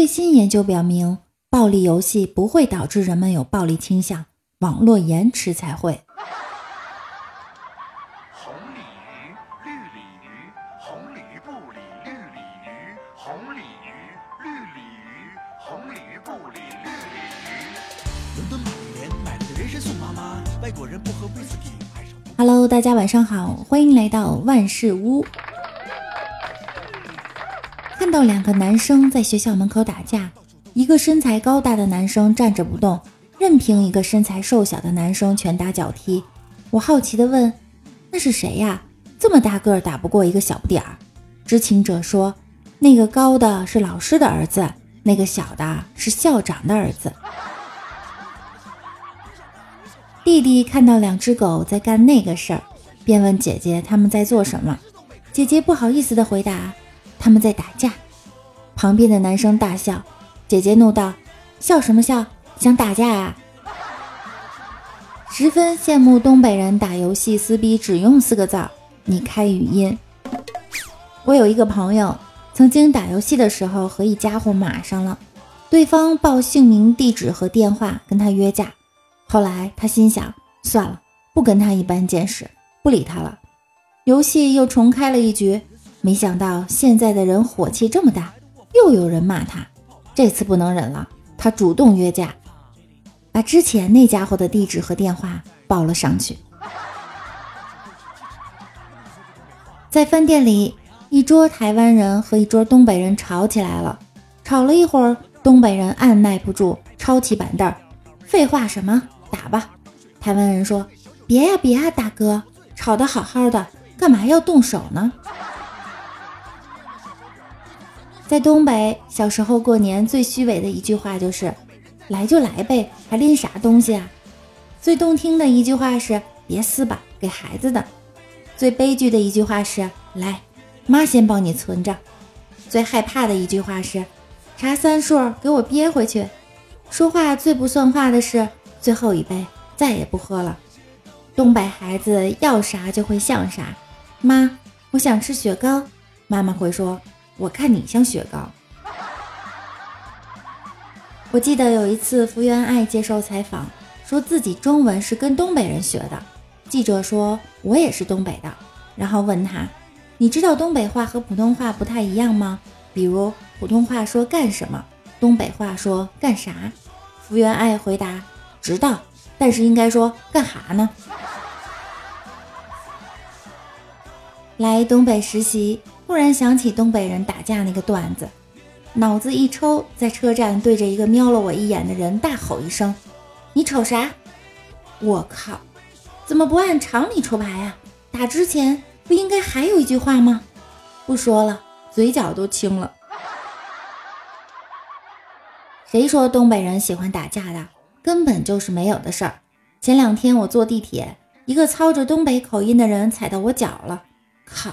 最新研究表明，暴力游戏不会导致人们有暴力倾向，网络延迟才会。红鲤鱼，绿鲤鱼，红鲤鱼不理绿鲤鱼，红鲤鱼，绿鲤鱼，红鲤鱼不理绿鲤鱼。伦敦马年买了个人参送妈妈，外国人不喝威士忌。Hello，大家晚上好，欢迎来到万事屋。看到两个男生在学校门口打架，一个身材高大的男生站着不动，任凭一个身材瘦小的男生拳打脚踢。我好奇地问：“那是谁呀？这么大个儿打不过一个小不点儿？”知情者说：“那个高的是老师的儿子，那个小的是校长的儿子。”弟弟看到两只狗在干那个事儿，便问姐姐他们在做什么。姐姐不好意思地回答。他们在打架，旁边的男生大笑，姐姐怒道：“笑什么笑？想打架啊？”十分羡慕东北人打游戏撕逼只用四个字儿：“你开语音。”我有一个朋友，曾经打游戏的时候和一家伙骂上了，对方报姓名、地址和电话跟他约架。后来他心想：算了，不跟他一般见识，不理他了。游戏又重开了一局。没想到现在的人火气这么大，又有人骂他。这次不能忍了，他主动约架，把之前那家伙的地址和电话报了上去。在饭店里，一桌台湾人和一桌东北人吵起来了。吵了一会儿，东北人按耐不住，抄起板凳废话什么？打吧！”台湾人说：“别呀别呀，大哥，吵得好好的，干嘛要动手呢？”在东北，小时候过年最虚伪的一句话就是“来就来呗，还拎啥东西啊？”最动听的一句话是“别撕吧，给孩子的”。最悲剧的一句话是“来，妈先帮你存着”。最害怕的一句话是“查三数，给我憋回去”。说话最不算话的是“最后一杯，再也不喝了”。东北孩子要啥就会像啥。妈，我想吃雪糕，妈妈会说。我看你像雪糕。我记得有一次福原爱接受采访，说自己中文是跟东北人学的。记者说：“我也是东北的。”然后问他：“你知道东北话和普通话不太一样吗？比如普通话说干什么，东北话说干啥？”福原爱回答：“知道，但是应该说干哈呢？”来东北实习。突然想起东北人打架那个段子，脑子一抽，在车站对着一个瞄了我一眼的人大吼一声：“你瞅啥？”我靠，怎么不按常理出牌呀？打之前不应该还有一句话吗？不说了，嘴角都青了。谁说东北人喜欢打架的？根本就是没有的事儿。前两天我坐地铁，一个操着东北口音的人踩到我脚了，靠！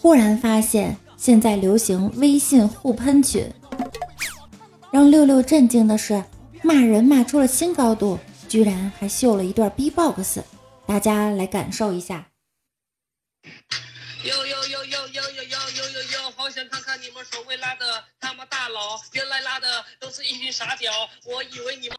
忽然发现现在流行微信互喷群，让六六震惊的是，骂人骂出了新高度，居然还秀了一段 B-box，大家来感受一下。哟哟哟哟哟哟哟哟哟哟，好想看看你们所谓拉的他妈大佬，原来拉的都是一群傻屌，我以为你们。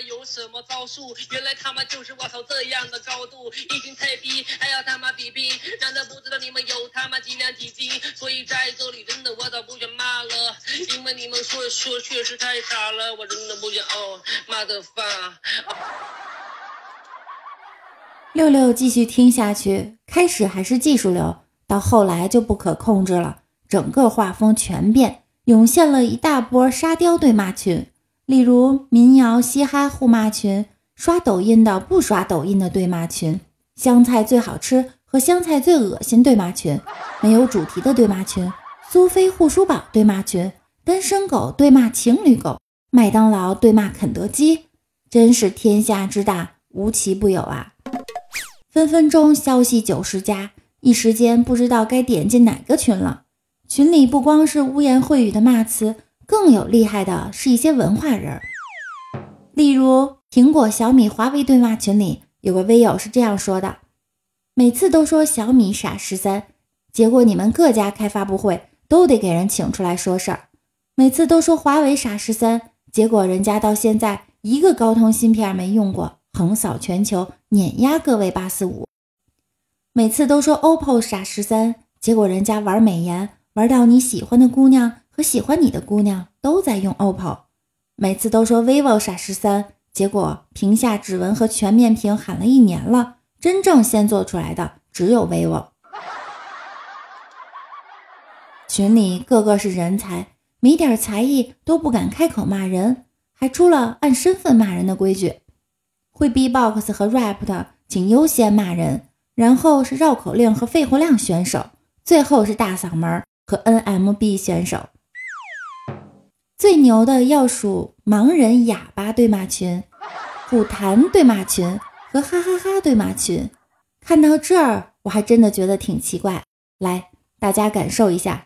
有什么招数？原来他妈就是我操这样的高度，已经太逼还要他妈比拼，难道不知道你们有他妈几两几斤？所以在这里真的我早不想骂了，因为你们说说确实太傻了，我真的不想哦妈的发。六六继续听下去，开始还是技术流，到后来就不可控制了，整个画风全变，涌现了一大波沙雕对骂群。例如民谣嘻哈互骂群，刷抖音的不刷抖音的对骂群，香菜最好吃和香菜最恶心对骂群，没有主题的对骂群，苏菲护舒宝对骂群，单身狗对骂情侣狗，麦当劳对骂肯德基，真是天下之大，无奇不有啊！分分钟消息九十加，一时间不知道该点进哪个群了。群里不光是污言秽语的骂词，更有厉害的是一些文化人，例如苹果、小米、华为对骂群里有个微友是这样说的：每次都说小米傻十三，结果你们各家开发布会。都得给人请出来说事儿。每次都说华为傻十三，结果人家到现在一个高通芯片没用过，横扫全球，碾压各位八四五。每次都说 OPPO 傻十三，结果人家玩美颜，玩到你喜欢的姑娘和喜欢你的姑娘都在用 OPPO。每次都说 vivo 傻十三，结果屏下指纹和全面屏喊了一年了，真正先做出来的只有 vivo。群里个个是人才，没点才艺都不敢开口骂人，还出了按身份骂人的规矩。会 B-box 和 rap 的，请优先骂人，然后是绕口令和肺活量选手，最后是大嗓门和 NMB 选手。最牛的要数盲人哑巴对骂群、虎坛对骂群和哈哈哈对骂群。看到这儿，我还真的觉得挺奇怪。来，大家感受一下。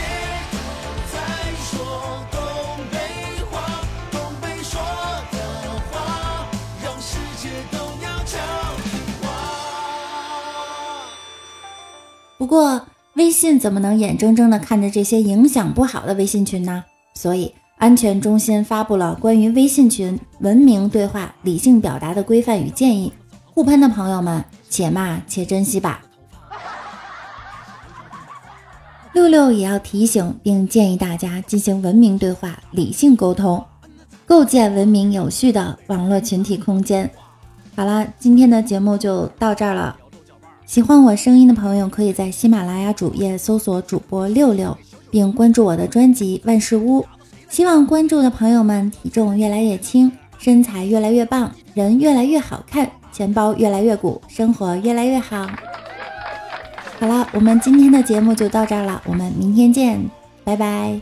过，微信怎么能眼睁睁地看着这些影响不好的微信群呢？所以，安全中心发布了关于微信群文明对话、理性表达的规范与建议。互喷的朋友们，且骂且珍惜吧。六六也要提醒并建议大家进行文明对话、理性沟通，构建文明有序的网络群体空间。好了，今天的节目就到这儿了。喜欢我声音的朋友，可以在喜马拉雅主页搜索主播六六，并关注我的专辑《万事屋》。希望关注的朋友们体重越来越轻，身材越来越棒，人越来越好看，钱包越来越鼓，生活越来越好。好了，我们今天的节目就到这儿了，我们明天见，拜拜。